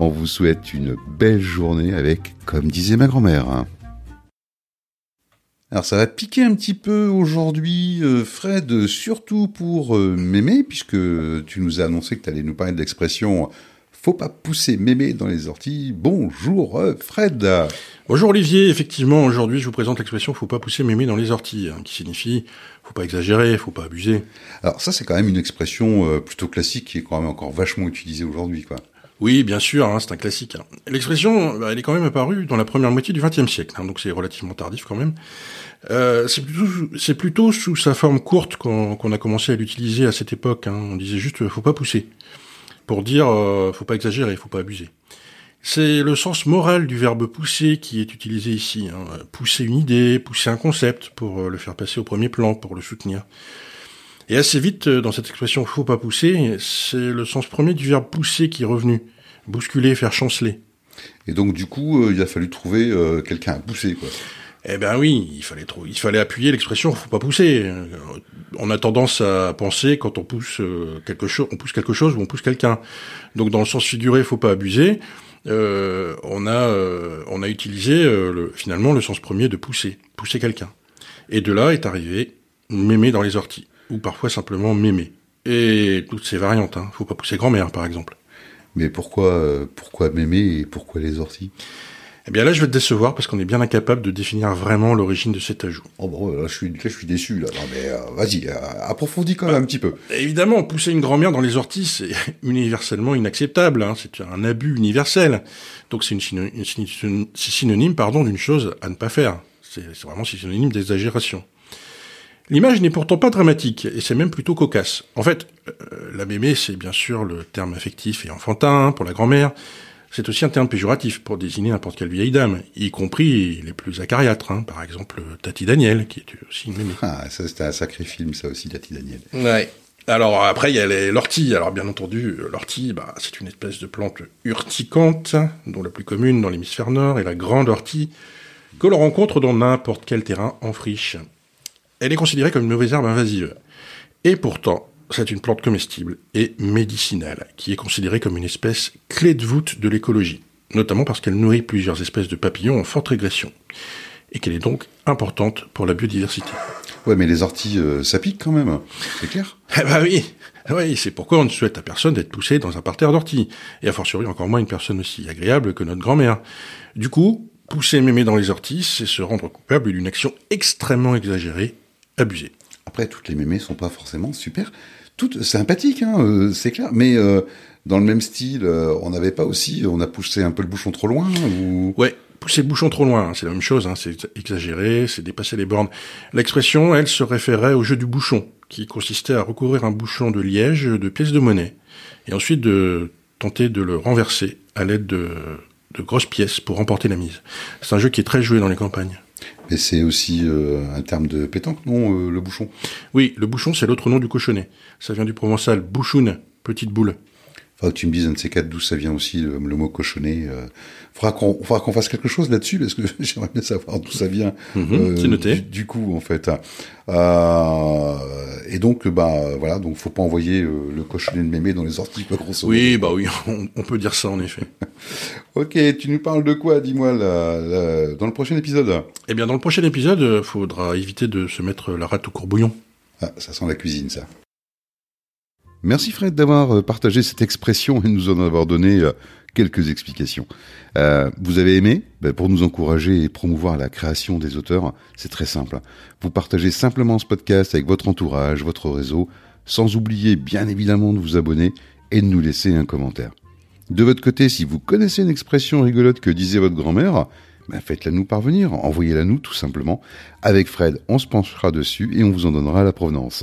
On vous souhaite une belle journée avec, comme disait ma grand-mère. Alors ça va piquer un petit peu aujourd'hui, euh, Fred, surtout pour euh, Mémé, puisque tu nous as annoncé que tu allais nous parler de l'expression faut pas pousser mémé dans les orties. Bonjour euh, Fred. Bonjour Olivier, effectivement aujourd'hui je vous présente l'expression faut pas pousser mémé dans les orties, hein, qui signifie faut pas exagérer, faut pas abuser. Alors ça c'est quand même une expression plutôt classique qui est quand même encore vachement utilisée aujourd'hui quoi. Oui, bien sûr, hein, c'est un classique. Hein. L'expression, bah, elle est quand même apparue dans la première moitié du XXe siècle, donc c'est relativement tardif quand même. Euh, c'est plutôt, sous sa forme courte qu'on a commencé à l'utiliser à cette époque. On disait juste, faut pas pousser pour dire euh, faut pas exagérer, faut pas abuser. C'est le sens moral du verbe pousser qui est utilisé ici. Hein. Pousser une idée, pousser un concept pour euh, le faire passer au premier plan, pour le soutenir. Et assez vite, euh, dans cette expression faut pas pousser, c'est le sens premier du verbe pousser qui est revenu. Bousculer, faire chanceler. Et donc du coup, euh, il a fallu trouver quelqu'un à pousser, quoi. Eh ben oui, il fallait trop, il fallait appuyer l'expression faut pas pousser. On a tendance à penser quand on pousse euh, quelque chose, on pousse quelque chose ou on pousse quelqu'un. Donc dans le sens figuré, faut pas abuser. Euh, on a euh, on a utilisé le, finalement le sens premier de pousser, pousser quelqu'un. Et de là est arrivé mémé dans les orties ou parfois simplement mémé. Et toutes ces variantes, hein. faut pas pousser grand-mère par exemple. Mais pourquoi pourquoi mémé et pourquoi les orties? Eh bien là, je vais te décevoir parce qu'on est bien incapable de définir vraiment l'origine de cet ajout. Oh bon, là, je suis, je suis déçu là. Non mais euh, vas-y, euh, approfondis quand même un petit peu. Évidemment, pousser une grand-mère dans les orties, c'est universellement inacceptable. Hein. C'est un abus universel. Donc c'est une, synonyme, pardon, d'une chose à ne pas faire. C'est vraiment synonyme d'exagération. L'image n'est pourtant pas dramatique, et c'est même plutôt cocasse. En fait, euh, la mémé, c'est bien sûr le terme affectif et enfantin pour la grand-mère, c'est aussi un terme péjoratif pour désigner n'importe quelle vieille dame, y compris les plus acariâtres, hein. par exemple Tati Daniel, qui est aussi une mémé. Ah, ça c'était un sacré film, ça aussi, Tati Daniel. Ouais. Alors après, il y a l'ortie. Alors bien entendu, l'ortie, bah, c'est une espèce de plante urticante, dont la plus commune dans l'hémisphère nord est la grande ortie, que l'on rencontre dans n'importe quel terrain en friche. Elle est considérée comme une mauvaise herbe invasive. Et pourtant, c'est une plante comestible et médicinale, qui est considérée comme une espèce clé de voûte de l'écologie, notamment parce qu'elle nourrit plusieurs espèces de papillons en forte régression, et qu'elle est donc importante pour la biodiversité. Ouais, mais les orties, euh, ça pique quand même, c'est clair Eh bah oui, oui, c'est pourquoi on ne souhaite à personne d'être poussé dans un parterre d'orties, et a fortiori encore moins une personne aussi agréable que notre grand-mère. Du coup, pousser mémé dans les orties, c'est se rendre coupable d'une action extrêmement exagérée, abusée. Après, toutes les mémés sont pas forcément super toutes sympathiques, hein, euh, c'est clair, mais euh, dans le même style, euh, on n'avait pas aussi, on a poussé un peu le bouchon trop loin ou... Ouais, pousser le bouchon trop loin, c'est la même chose, hein, c'est exagéré, c'est dépasser les bornes. L'expression, elle, se référait au jeu du bouchon, qui consistait à recouvrir un bouchon de liège de pièces de monnaie, et ensuite de tenter de le renverser à l'aide de, de grosses pièces pour remporter la mise. C'est un jeu qui est très joué dans les campagnes. Mais c'est aussi euh, un terme de pétanque, non, euh, le bouchon? Oui, le bouchon, c'est l'autre nom du cochonnet. Ça vient du provençal bouchoune, petite boule. Enfin, tu me dises un de ces quatre d'où ça vient aussi le, mot cochonnet. Euh, faudra qu'on faudra qu'on fasse quelque chose là-dessus parce que j'aimerais bien savoir d'où ça vient. Euh, c'est noté. Du, coup, en fait. Euh, et donc, bah voilà, donc faut pas envoyer euh, le cochonnet de mémé dans les orties, grosso modo. Oui, bah oui, on, peut dire ça en effet. ok, tu nous parles de quoi Dis-moi dans le prochain épisode? Eh bien, dans le prochain épisode, faudra éviter de se mettre la rate au courbouillon. Ah, ça sent la cuisine, ça. Merci Fred d'avoir euh, partagé cette expression et nous en avoir donné quelques explications. Euh, vous avez aimé? Ben, Pour nous encourager et promouvoir la création des auteurs, c'est très simple. Vous partagez simplement ce podcast avec votre entourage, votre réseau, sans oublier bien évidemment de vous abonner et de nous laisser un commentaire. De votre côté, si vous connaissez une expression rigolote que disait votre grand-mère, ben faites-la nous parvenir, envoyez-la nous tout simplement. Avec Fred, on se penchera dessus et on vous en donnera la provenance.